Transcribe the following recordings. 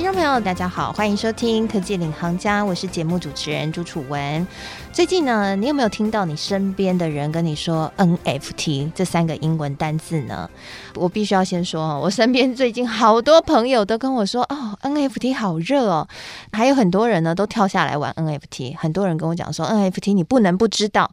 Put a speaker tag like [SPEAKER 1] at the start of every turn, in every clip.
[SPEAKER 1] 听众朋友，大家好，欢迎收听《科技领航家》，我是节目主持人朱楚文。最近呢，你有没有听到你身边的人跟你说 NFT 这三个英文单字呢？我必须要先说，我身边最近好多朋友都跟我说，哦，NFT 好热哦，还有很多人呢都跳下来玩 NFT。很多人跟我讲说，NFT 你不能不知道。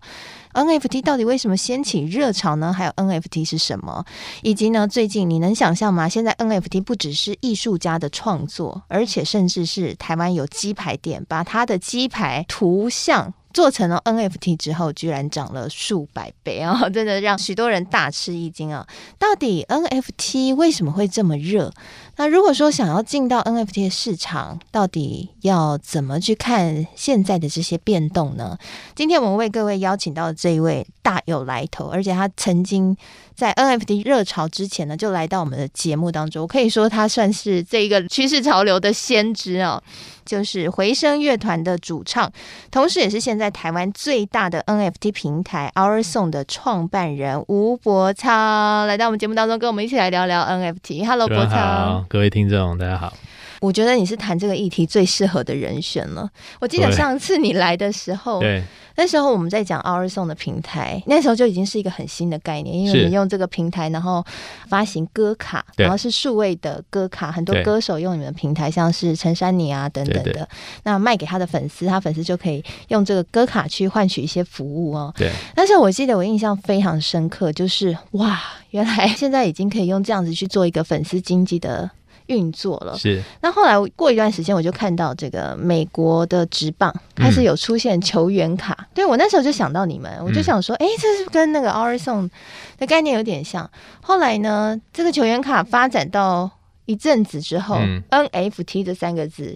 [SPEAKER 1] NFT 到底为什么掀起热潮呢？还有 NFT 是什么？以及呢，最近你能想象吗？现在 NFT 不只是艺术家的创作，而且甚至是台湾有鸡排店把他的鸡排图像做成了 NFT 之后，居然涨了数百倍啊！真的让许多人大吃一惊啊！到底 NFT 为什么会这么热？那如果说想要进到 NFT 的市场，到底要怎么去看现在的这些变动呢？今天我们为各位邀请到的这一位大有来头，而且他曾经在 NFT 热潮之前呢，就来到我们的节目当中。我可以说他算是这一个趋势潮流的先知哦，就是回声乐团的主唱，同时也是现在台湾最大的 NFT 平台 OurSong 的创办人吴伯超，来到我们节目当中，跟我们一起来聊聊 NFT。Hello，柏苍。
[SPEAKER 2] 各位听众，大家好。
[SPEAKER 1] 我觉得你是谈这个议题最适合的人选了。我记得上次你来的时候，
[SPEAKER 2] 对，
[SPEAKER 1] 那时候我们在讲 OurSong 的平台，那时候就已经是一个很新的概念，因为你用这个平台，然后发行歌卡，然后是数位的歌卡，很多歌手用你们的平台，像是陈珊妮啊等等的，对对对，那卖给他的粉丝，他粉丝就可以用这个歌卡去换取一些服务哦。
[SPEAKER 2] 对。
[SPEAKER 1] 但是我记得我印象非常深刻，就是哇，原来现在已经可以用这样子去做一个粉丝经济的。运作了，
[SPEAKER 2] 是。
[SPEAKER 1] 那后来过一段时间，我就看到这个美国的职棒开始有出现球员卡。嗯、对，我那时候就想到你们，我就想说，哎、嗯，这是跟那个 o r i s o n 的概念有点像。后来呢，这个球员卡发展到一阵子之后、嗯、，NFT 这三个字。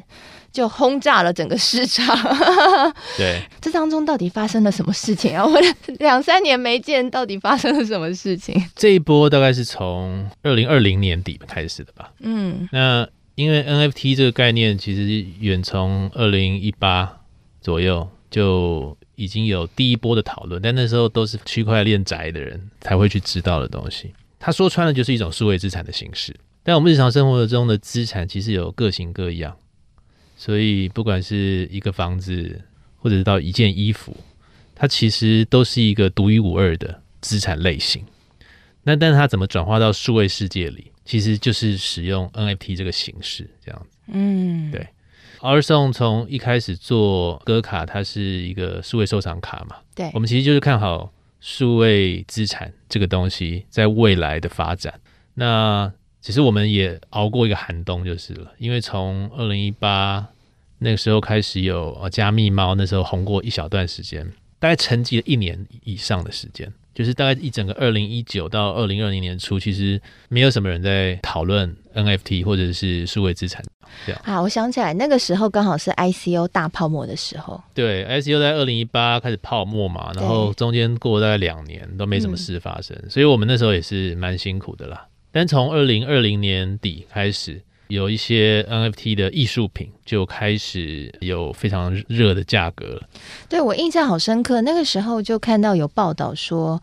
[SPEAKER 1] 就轰炸了整个市场。
[SPEAKER 2] 对，
[SPEAKER 1] 这当中到底发生了什么事情啊？我 两三年没见，到底发生了什么事情？
[SPEAKER 2] 这一波大概是从二零二零年底开始的吧。嗯，那因为 NFT 这个概念其实远从二零一八左右就已经有第一波的讨论，但那时候都是区块链宅的人才会去知道的东西。他说穿了就是一种数位资产的形式，但我们日常生活中的资产其实有各型各样。所以，不管是一个房子，或者是到一件衣服，它其实都是一个独一无二的资产类型。那但是它怎么转化到数位世界里，其实就是使用 NFT 这个形式，这样子。嗯，对。OurSong 从一开始做歌卡，它是一个数位收藏卡嘛。
[SPEAKER 1] 对。
[SPEAKER 2] 我们其实就是看好数位资产这个东西在未来的发展。那其实我们也熬过一个寒冬就是了，因为从二零一八那个时候开始有呃加密猫，那时候红过一小段时间，大概沉寂了一年以上的时间，就是大概一整个二零一九到二零二零年初，其实没有什么人在讨论 NFT 或者是数位资产这样。
[SPEAKER 1] 啊，我想起来那个时候刚好是 ICO 大泡沫的时候。
[SPEAKER 2] 对，ICO 在二零一八开始泡沫嘛，然后中间过了大概两年都没什么事发生，嗯，所以我们那时候也是蛮辛苦的啦。但从二零二零年底开始，有一些 NFT 的艺术品就开始有非常热的价格了。
[SPEAKER 1] 对，我印象好深刻，那个时候就看到有报道说，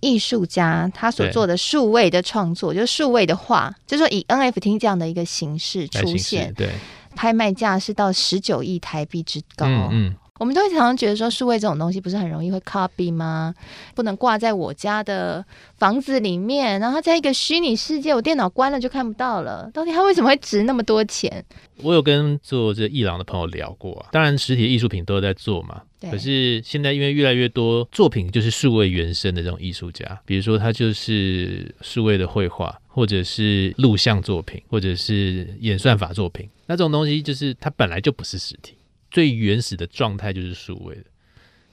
[SPEAKER 1] 艺术家他所做的数位的创作，就是数位的画，就是说以 NFT 这样的一个形式出现，
[SPEAKER 2] 对，
[SPEAKER 1] 拍卖价是到十九亿台币之高。嗯。嗯我们都会常常觉得说，数位这种东西不是很容易会 copy 吗？不能挂在我家的房子里面，然后在一个虚拟世界，我电脑关了就看不到了。到底它为什么会值那么多钱？
[SPEAKER 2] 我有跟做这艺廊的朋友聊过啊，当然实体艺术品都有在做嘛。可是现在因为越来越多作品就是数位原生的这种艺术家，比如说他就是数位的绘画，或者是录像作品，或者是演算法作品，那这种东西就是它本来就不是实体。最原始的状态就是数位的，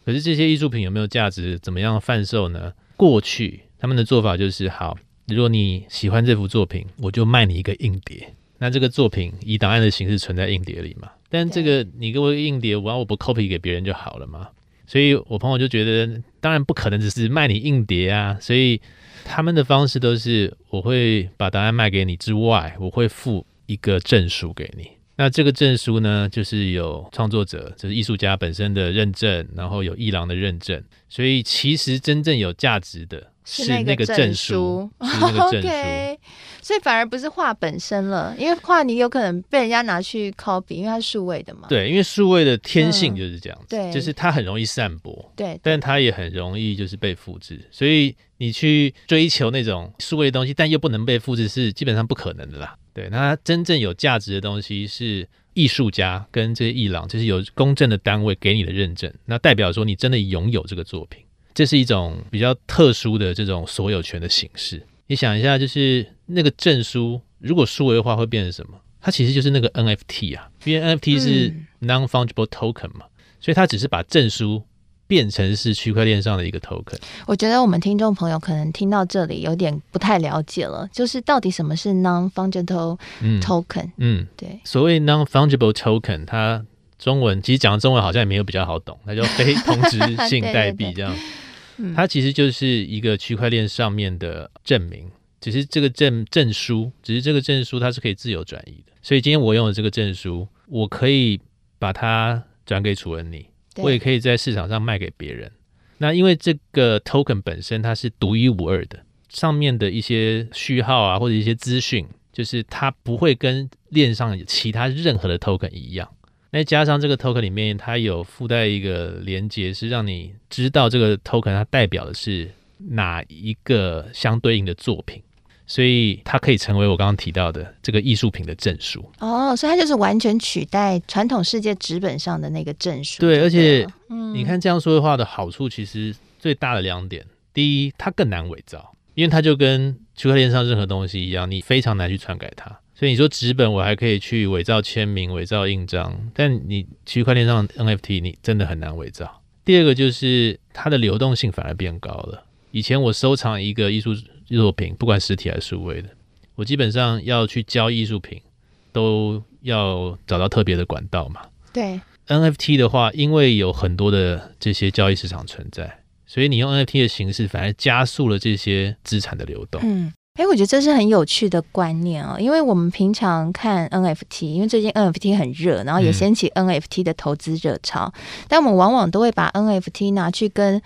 [SPEAKER 2] 可是这些艺术品有没有价值？怎么样贩售呢？过去他们的做法就是：好，如果你喜欢这幅作品，我就卖你一个硬碟。那这个作品以档案的形式存在硬碟里嘛？但这个你给我硬碟，我要我不 copy 给别人就好了嘛？所以我朋友就觉得，当然不可能只是卖你硬碟啊。所以他们的方式都是：我会把档案卖给你之外，我会附一个证书给你。那这个证书呢，就是有创作者，就是艺术家本身的认证，然后有艺廊的认证，所以其实真正有价值的是那个证书，是那个证书。
[SPEAKER 1] okay, 所以反而不是画本身了，因为画你有可能被人家拿去 copy，因为它是数位的嘛。
[SPEAKER 2] 对，因为数位的天性就是这样子，嗯、对，就是它很容易散播，
[SPEAKER 1] 对，
[SPEAKER 2] 但它也很容易就是被复制，所以你去追求那种数位的东西，但又不能被复制，是基本上不可能的啦。对，那真正有价值的东西是艺术家跟这些艺廊，就是有公正的单位给你的认证，那代表说你真的拥有这个作品，这是一种比较特殊的这种所有权的形式。你想一下，就是那个证书如果数位化会变成什么？它其实就是那个 NFT 啊，因为 NFT 是 non-fungible token 嘛，嗯，所以它只是把证书。变成是区块链上的一个 token。
[SPEAKER 1] 我觉得我们听众朋友可能听到这里有点不太了解了，就是到底什么是 non-fungible token？
[SPEAKER 2] 嗯，
[SPEAKER 1] 对，
[SPEAKER 2] 嗯、所谓 non-fungible token，它中文其实讲的中文好像也没有比较好懂，它叫非同质性 代币，这样。它其实就是一个区块链上面的证明，只是这个证证书，只是这个证书它是可以自由转移的。所以今天我用的这个证书，我可以把它转给楚文你。我也可以在市场上卖给别人。那因为这个 token 本身它是独一无二的，上面的一些序号啊或者一些资讯，就是它不会跟链上其他任何的 token 一样。那加上这个 token 里面它有附带一个连接，是让你知道这个 token 它代表的是哪一个相对应的作品。所以它可以成为我刚刚提到的这个艺术品的证书
[SPEAKER 1] 哦，所以它就是完全取代传统世界纸本上的那个证书。
[SPEAKER 2] 对，而且你看这样说的话的好处，其实最大的两点：第一，它更难伪造，因为它就跟区块链上任何东西一样，你非常难去篡改它。所以你说纸本我还可以去伪造签名、伪造印章，但你区块链上的 NFT 你真的很难伪造。第二个就是它的流动性反而变高了。以前我收藏一个艺术作品，不管实体还是数位的，我基本上要去交艺术品，都要找到特别的管道嘛。
[SPEAKER 1] 对
[SPEAKER 2] ，NFT 的话，因为有很多的这些交易市场存在，所以你用 NFT 的形式，反而加速了这些资产的流动。
[SPEAKER 1] 嗯，哎，我觉得这是很有趣的观念啊、哦，因为我们平常看 NFT，因为最近 NFT 很热，然后也掀起 NFT 的投资热潮，嗯、但我们往往都会把 NFT 拿去跟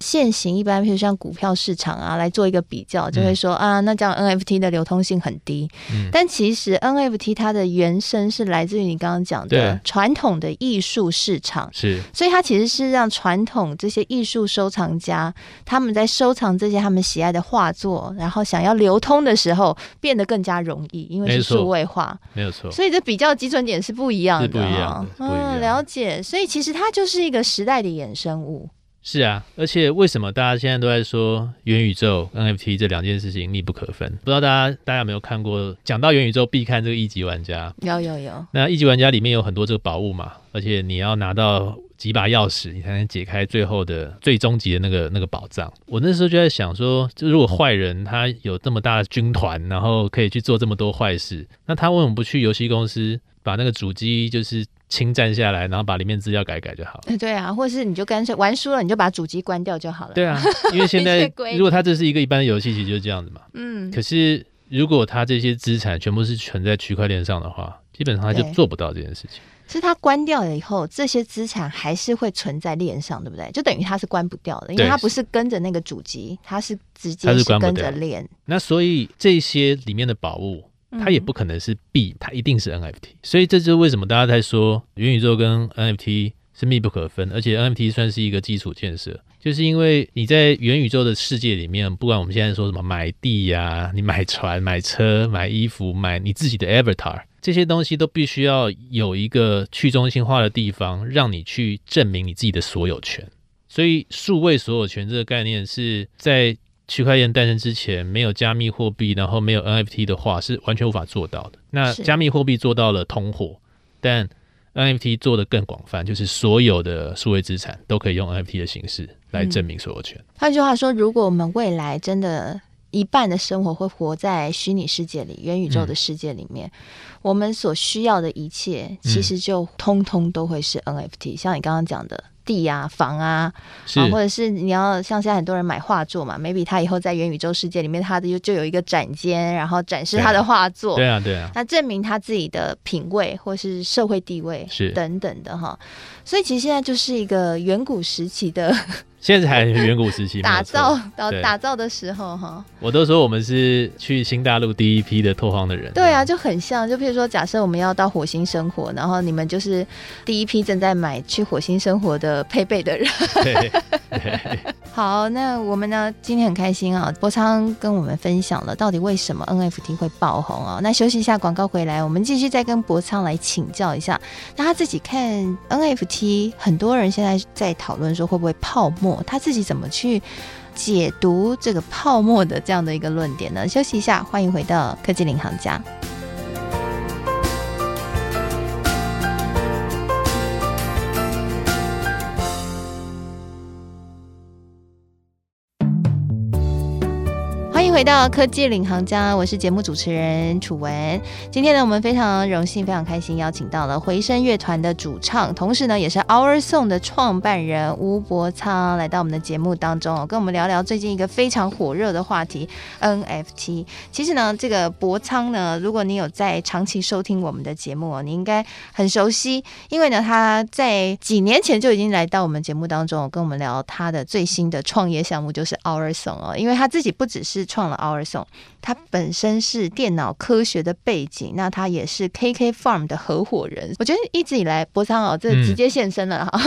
[SPEAKER 1] 现行一般，譬如像股票市场啊，来做一个比较，就会说、嗯、啊，那这样 NFT 的流通性很低。嗯、但其实 NFT 它的原生是来自于你刚刚讲的传统的艺术市场，
[SPEAKER 2] 是，
[SPEAKER 1] 所以它其实是让传统这些艺术收藏家他们在收藏这些他们喜爱的画作，然后想要流通的时候变得更加容易，因为是数位化，
[SPEAKER 2] 没有错。
[SPEAKER 1] 所以这比较基准点是不一样的，
[SPEAKER 2] 不一样的，
[SPEAKER 1] 嗯，了解。所以其实它就是一个时代的衍生物。
[SPEAKER 2] 是啊，而且为什么大家现在都在说元宇宙 NFT 这两件事情密不可分？不知道大家大家有没有看过？讲到元宇宙必看这个一级玩家，
[SPEAKER 1] 有有有。
[SPEAKER 2] 那一级玩家里面有很多这个宝物嘛，而且你要拿到几把钥匙，你才能解开最后的最终极的那个那个宝藏。我那时候就在想说，就如果坏人他有这么大的军团，然后可以去做这么多坏事，那他为什么不去游戏公司把那个主机就是？侵占下来，然后把里面资料改改就好了。
[SPEAKER 1] 对啊，或者是你就干脆玩输了，你就把主机关掉就好了。
[SPEAKER 2] 对啊，因为现在 如果它这是一个一般的游戏，其实就是这样子嘛。嗯。可是如果它这些资产全部是存在区块链上的话，基本上它就做不到这件事情。
[SPEAKER 1] 是它关掉了以后，这些资产还是会存在链上，对不对？就等于它是关不掉的，因为它不是跟着那个主机，它是直接是跟着链。
[SPEAKER 2] 那所以这些里面的宝物。它也不可能是币，它一定是 NFT，所以这就是为什么大家在说元宇宙跟 NFT 是密不可分，而且 NFT 算是一个基础建设，就是因为你在元宇宙的世界里面，不管我们现在说什么买地呀、啊，你买船、买车、买衣服、买你自己的 Avatar，这些东西都必须要有一个去中心化的地方，让你去证明你自己的所有权。所以数位所有权这个概念是在。区块链诞生之前，没有加密货币，然后没有 NFT 的话，是完全无法做到的。那加密货币做到了通货，但 NFT 做的更广泛，就是所有的数位资产都可以用 NFT 的形式来证明所有权。
[SPEAKER 1] 换句话说，如果我们未来真的一半的生活会活在虚拟世界里、元宇宙的世界里面，嗯、我们所需要的一切，其实就通通都会是 NFT。像你刚刚讲的。地啊、房啊，啊，或者是你要像现在很多人买画作嘛，maybe 他以后在元宇宙世界里面，他的就就有一个展间，然后展示他的画作，
[SPEAKER 2] 对啊，对啊，
[SPEAKER 1] 那证明他自己的品味或是社会地位是等等的哈。所以其实现在就是一个远古时期的。
[SPEAKER 2] 现在还远古时期
[SPEAKER 1] 打造到打造的时候哈，
[SPEAKER 2] 我都说我们是去新大陆第一批的拓荒的人。
[SPEAKER 1] 对啊，就很像，就譬如说，假设我们要到火星生活，然后你们就是第一批正在买去火星生活的配备的人。好，那我们呢？今天很开心啊，博昌跟我们分享了到底为什么 NFT 会爆红啊。那休息一下，广告回来，我们继续再跟博昌来请教一下。那他自己看 NFT，很多人现在在讨论说会不会泡沫。他自己怎么去解读这个泡沫的这样的一个论点呢？休息一下，欢迎回到科技领航家。回到科技领航家，我是节目主持人楚文。今天呢，我们非常荣幸、非常开心，邀请到了回声乐团的主唱，同时呢，也是 Our Song 的创办人吴博苍来到我们的节目当中，跟我们聊聊最近一个非常火热的话题 NFT。其实呢，这个博苍呢，如果你有在长期收听我们的节目，你应该很熟悉，因为呢，他在几年前就已经来到我们节目当中，跟我们聊他的最新的创业项目，就是 Our Song 哦。因为他自己不只是创 Our Song，他本身是电脑科学的背景，那他也是 KK Farm 的合伙人。我觉得一直以来，博昌哦，这直接现身了哈，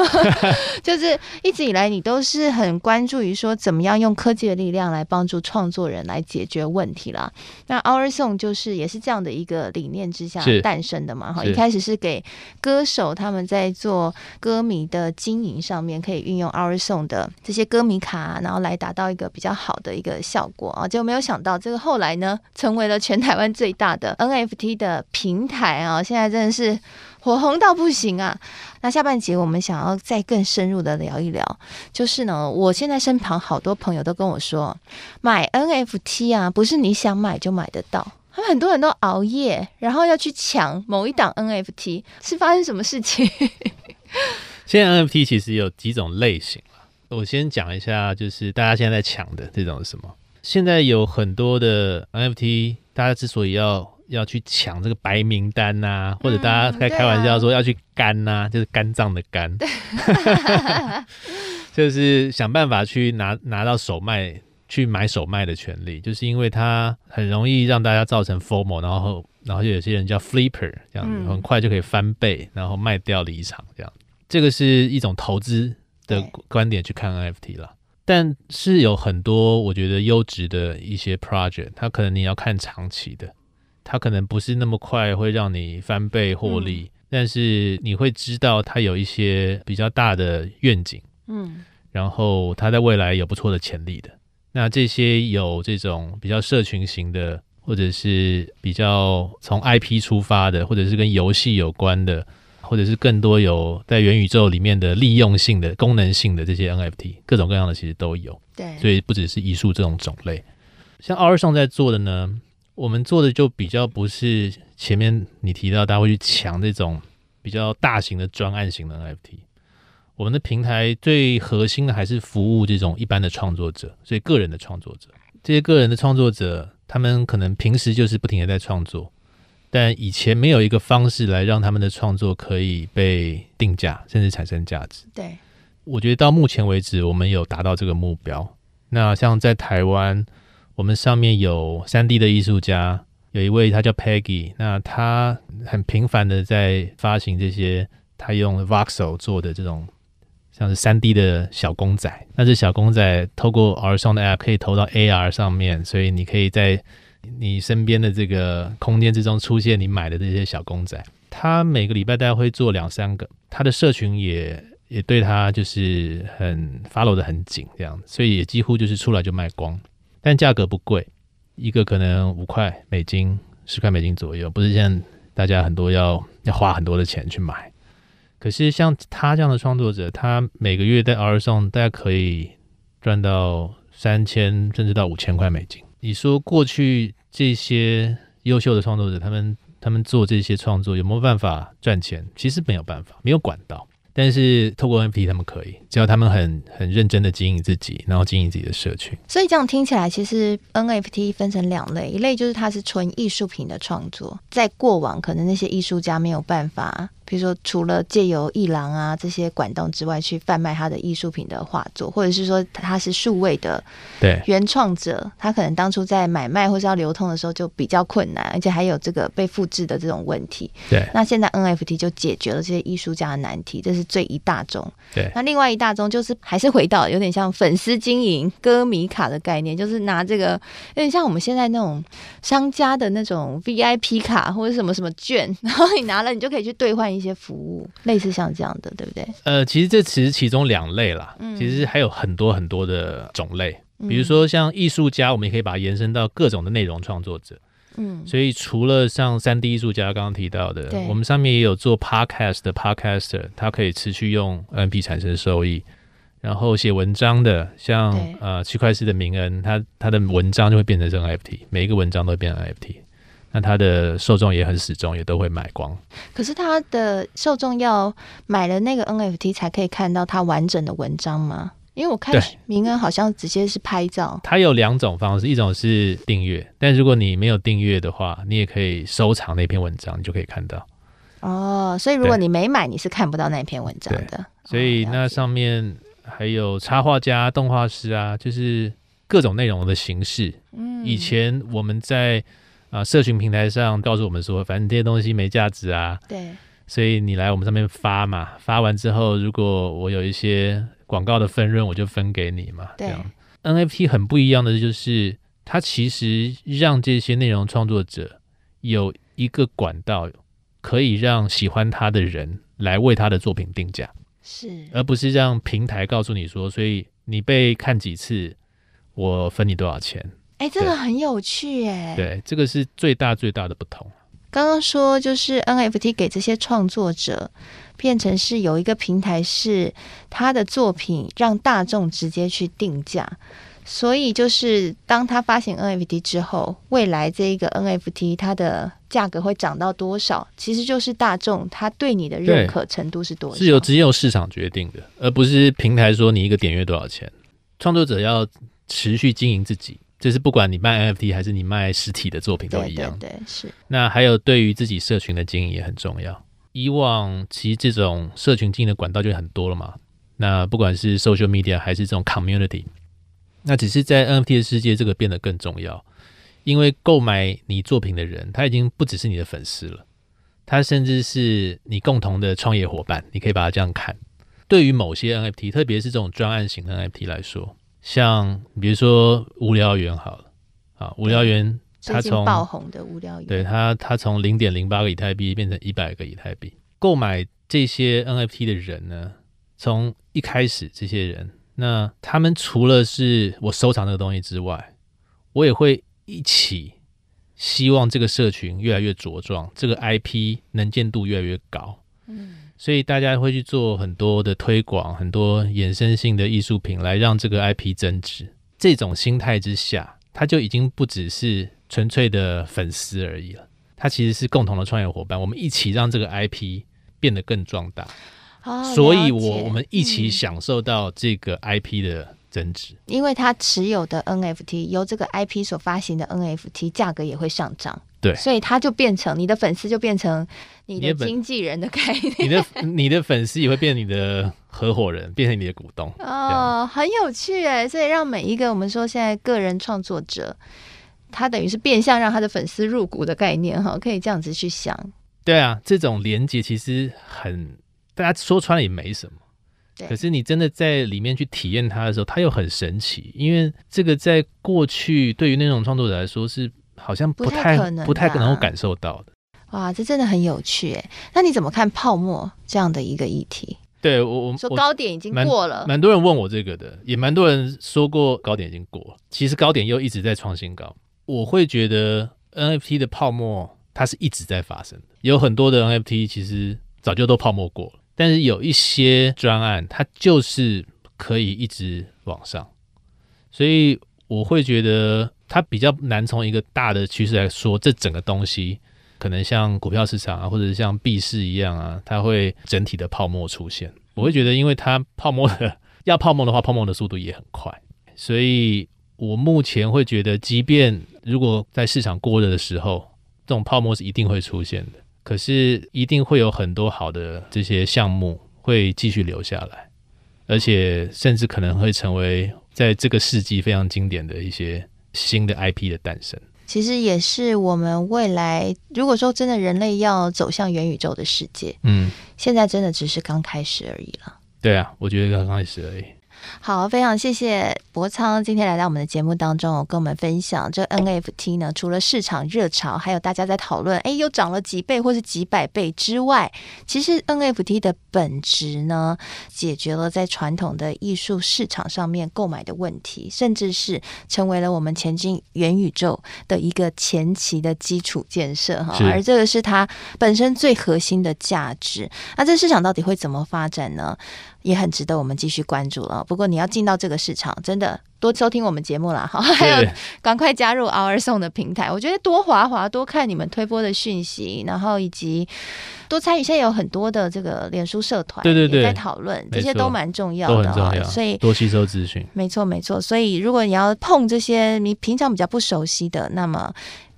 [SPEAKER 1] 嗯、就是一直以来你都是很关注于说怎么样用科技的力量来帮助创作人来解决问题啦。那 Our Song 就是也是这样的一个理念之下诞生的嘛哈。一开始是给歌手他们在做歌迷的经营上面，可以运用 Our Song 的这些歌迷卡，然后来达到一个比较好的一个效果啊，就没有想到这个后来来呢，成为了全台湾最大的 NFT 的平台啊！现在真的是火红到不行啊！那下半节我们想要再更深入的聊一聊，就是呢，我现在身旁好多朋友都跟我说，买 NFT 啊，不是你想买就买得到，他们很多人都熬夜，然后要去抢某一档 NFT，是发生什么事情？
[SPEAKER 2] 现在 NFT 其实有几种类型，我先讲一下，就是大家现在在抢的这种是什么？现在有很多的 NFT，大家之所以要要去抢这个白名单呐、啊，或者大家在开玩笑说要去肝呐、就是肝脏的肝，就是想办法去拿拿到手卖，去买手卖的权利，就是因为它很容易让大家造成 FOMO，然后然后就有些人叫 Flipper 这样子，很快就可以翻倍，然后卖掉离场这样。这个是一种投资的观点去看 NFT 了。但是有很多我觉得优质的一些 project，它可能你要看长期的，它可能不是那么快会让你翻倍获利，嗯、但是你会知道它有一些比较大的愿景，嗯，然后它在未来有不错的潜力的。那这些有这种比较社群型的，或者是比较从 IP 出发的，或者是跟游戏有关的。或者是更多有在元宇宙里面的利用性的、功能性的这些 NFT，各种各样的其实都有。对，所以不只是艺术这种种类。像 Our Song 在做的呢，我们做的就比较不是前面你提到大家会去抢这种比较大型的专案型的 NFT。我们的平台最核心的还是服务这种一般的创作者，所以个人的创作者，这些个人的创作者，他们可能平时就是不停的在创作。但以前没有一个方式来让他们的创作可以被定价，甚至产生价值。
[SPEAKER 1] 对，
[SPEAKER 2] 我觉得到目前为止，我们有达到这个目标。那像在台湾，我们上面有三 D 的艺术家，有一位他叫 Peggy，那他很频繁的在发行这些他用 Voxel 做的这种像是三 D 的小公仔。那这小公仔透过 Our Song 的 App 可以投到 AR 上面，所以你可以在你身边的这个空间之中出现你买的这些小公仔，他每个礼拜大概会做两三个，他的社群也也对他就是很 follow 的很紧，这样，所以也几乎就是出来就卖光，但价格不贵，一个可能五块美金、十块美金左右，不是像大家很多要要花很多的钱去买。可是像他这样的创作者，他每个月在 Our Song 大概可以赚到三千甚至到五千块美金。你说过去这些优秀的创作者，他们他们做这些创作有没有办法赚钱？其实没有办法，没有管道。但是透过 NFT 他们可以，只要他们很很认真的经营自己，然后经营自己的社群。
[SPEAKER 1] 所以这样听起来，其实 NFT 分成两类，一类就是它是纯艺术品的创作，在过往可能那些艺术家没有办法。比如说，除了借由艺廊啊这些管道之外，去贩卖他的艺术品的画作，或者是说他是数位的对原创者，他可能当初在买卖或是要流通的时候就比较困难，而且还有这个被复制的这种问题。
[SPEAKER 2] 对，
[SPEAKER 1] 那现在 NFT 就解决了这些艺术家的难题，这是最一大宗。
[SPEAKER 2] 对，
[SPEAKER 1] 那另外一大宗就是还是回到有点像粉丝经营歌迷卡的概念，就是拿这个有点像我们现在那种商家的那种 VIP 卡或者什么什么券，然后你拿了你就可以去兑换。一些服务类似像这样的，对不对？
[SPEAKER 2] 呃，其实这只是其中两类啦，嗯，其实还有很多很多的种类，比如说像艺术家，我们也可以把它延伸到各种的内容创作者，嗯，所以除了像三 D 艺术家刚刚提到的，我们上面也有做 Podcast 的 Podcaster，他可以持续用 NFT 产生收益，然后写文章的，像呃区块链的名恩，他他的文章就会变成这个 NFT，每一个文章都会变成 NFT。那他的受众也很始终，也都会买光。
[SPEAKER 1] 可是他的受众要买了那个 NFT 才可以看到他完整的文章吗？因为我看明恩好像直接是拍照。他
[SPEAKER 2] 有两种方式，一种是订阅，但如果你没有订阅的话，你也可以收藏那篇文章，你就可以看到。
[SPEAKER 1] 哦，所以如果你没买，你是看不到那篇文章的。
[SPEAKER 2] 所以那上面还有插画家、动画师啊，就是各种内容的形式。嗯，以前我们在。啊，社群平台上告诉我们说，反正这些东西没价值啊。
[SPEAKER 1] 对。
[SPEAKER 2] 所以你来我们上面发嘛，发完之后，如果我有一些广告的分润，我就分给你嘛。对。这样。NFT 很不一样的就是，它其实让这些内容创作者有一个管道，可以让喜欢他的人来为他的作品定价。
[SPEAKER 1] 是。
[SPEAKER 2] 而不是让平台告诉你说，所以你被看几次，我分你多少钱。
[SPEAKER 1] 哎，这个很有趣哎。
[SPEAKER 2] 对，这个是最大最大的不同。
[SPEAKER 1] 刚刚说就是 NFT 给这些创作者变成是有一个平台，是他的作品让大众直接去定价，所以就是当他发行 NFT 之后，未来这一个 NFT 它的价格会涨到多少，其实就是大众他对你的认可程度是多少，
[SPEAKER 2] 是由直接由市场决定的，而不是平台说你一个点阅多少钱。创作者要持续经营自己。就是不管你卖 NFT 还是你卖实体的作品都一样，
[SPEAKER 1] 对，对，对，是。
[SPEAKER 2] 那还有对于自己社群的经营也很重要。以往其实这种社群经营的管道就很多了嘛。那不管是 social media 还是这种 community，那只是在 NFT 的世界，这个变得更重要。因为购买你作品的人，他已经不只是你的粉丝了，他甚至是你共同的创业伙伴。你可以把它这样看。对于某些 NFT，特别是这种专案型的 NFT 来说。像比如说无聊猿好了，啊，无聊猿它从
[SPEAKER 1] 爆红的无聊猿，
[SPEAKER 2] 对它它从零点零八个以太币变成一百个以太币。购买这些 NFT 的人呢，从一开始这些人，那他们除了是我收藏这个东西之外，我也会一起希望这个社群越来越茁壮，这个 IP 能见度越来越高。嗯。所以大家会去做很多的推广，很多衍生性的艺术品来让这个 IP 增值。这种心态之下，它就已经不只是纯粹的粉丝而已了。它其实是共同的创业伙伴，我们一起让这个 IP 变得更壮大。
[SPEAKER 1] 哦，
[SPEAKER 2] 所以我我们一起享受到这个 IP 的增值。
[SPEAKER 1] 嗯，因为它持有的 NFT 由这个 IP 所发行的 NFT 价格也会上涨。
[SPEAKER 2] 对，
[SPEAKER 1] 所以他就变成你的粉丝，就变成你的经纪人的概念。
[SPEAKER 2] 你的你的粉丝也会变你的合伙人，变成你的股东。
[SPEAKER 1] 哦，很有趣哎！所以让每一个我们说现在个人创作者，他等于是变相让他的粉丝入股的概念哈，可以这样子去想。
[SPEAKER 2] 对啊，这种连接其实很，大家说穿了也没什么。对。可是你真的在里面去体验它的时候，它又很神奇，因为这个在过去对于那种创作者来说是。好像不太，不太可能，不太能够感受到的。
[SPEAKER 1] 哇，这真的很有趣哎！那你怎么看泡沫这样的一个议题？
[SPEAKER 2] 对我，我
[SPEAKER 1] 说高点已经过了，
[SPEAKER 2] 蛮多人问我这个的，也蛮多人说过高点已经过。其实高点又一直在创新高。我会觉得 NFT 的泡沫它是一直在发生的，有很多的 NFT 其实早就都泡沫过了，但是有一些专案它就是可以一直往上，所以我会觉得。它比较难从一个大的趋势来说，这整个东西可能像股票市场啊，或者像币市一样啊，它会整体的泡沫出现。我会觉得，因为它泡沫的要泡沫的话，泡沫的速度也很快，所以我目前会觉得，即便如果在市场过热的时候，这种泡沫是一定会出现的。可是一定会有很多好的这些项目会继续留下来，而且甚至可能会成为在这个世纪非常经典的一些新的 IP 的诞生。
[SPEAKER 1] 其实也是我们未来，如果说真的人类要走向元宇宙的世界，嗯，现在真的只是刚开始而已了。
[SPEAKER 2] 对啊，我觉得刚开始而已。
[SPEAKER 1] 好，非常谢谢博苍今天来到我们的节目当中，跟我们分享这 NFT 呢。除了市场热潮，还有大家在讨论，哎，又涨了几倍或是几百倍之外，其实 NFT 的本质呢，解决了在传统的艺术市场上面购买的问题，甚至是成为了我们前进元宇宙的一个前期的基础建设哈。而这个是它本身最核心的价值。那这市场到底会怎么发展呢？也很值得我们继续关注了。不过你要进到这个市场，真的多收听我们节目啦。哈，还有赶快加入 OurSong 的平台。我觉得多滑滑，多看你们推播的讯息，然后以及多参与。现在有很多的这个脸书社团，对对对，在讨论这些都蛮重要的，
[SPEAKER 2] 重要，
[SPEAKER 1] 所以
[SPEAKER 2] 多吸收资讯。
[SPEAKER 1] 没错没错，所以如果你要碰这些你平常比较不熟悉的，那么。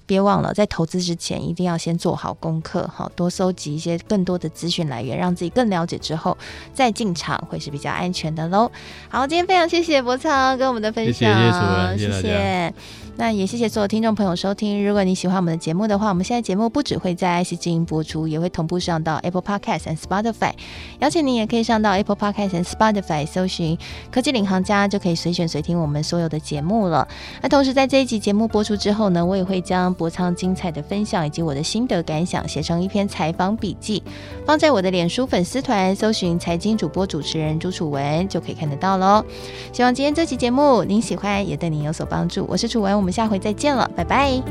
[SPEAKER 1] 别忘了，在投资之前一定要先做好功课，哈，多搜集一些更多的资讯来源，让自己更了解之后再进场会是比较安全的喽。好，今天非常谢谢博超跟我们的分享，
[SPEAKER 2] 谢谢。
[SPEAKER 1] 那也谢谢所有听众朋友收听。如果你喜欢我们的节目的话，我们现在节目不只会在 IC 之音播出，也会同步上到 Apple Podcast 和 Spotify。邀请你也可以上到 Apple Podcast 和 Spotify 搜寻“科技领航家”，就可以随选随听我们所有的节目了。那同时在这一集节目播出之后呢，我也会将博苍精彩的分享以及我的心得感想写成一篇采访笔记，放在我的脸书粉丝团，搜寻“财经主播主持人朱楚文”就可以看得到喽。希望今天这期节目您喜欢，也对您有所帮助。我是楚文。我们下回再见了，拜拜。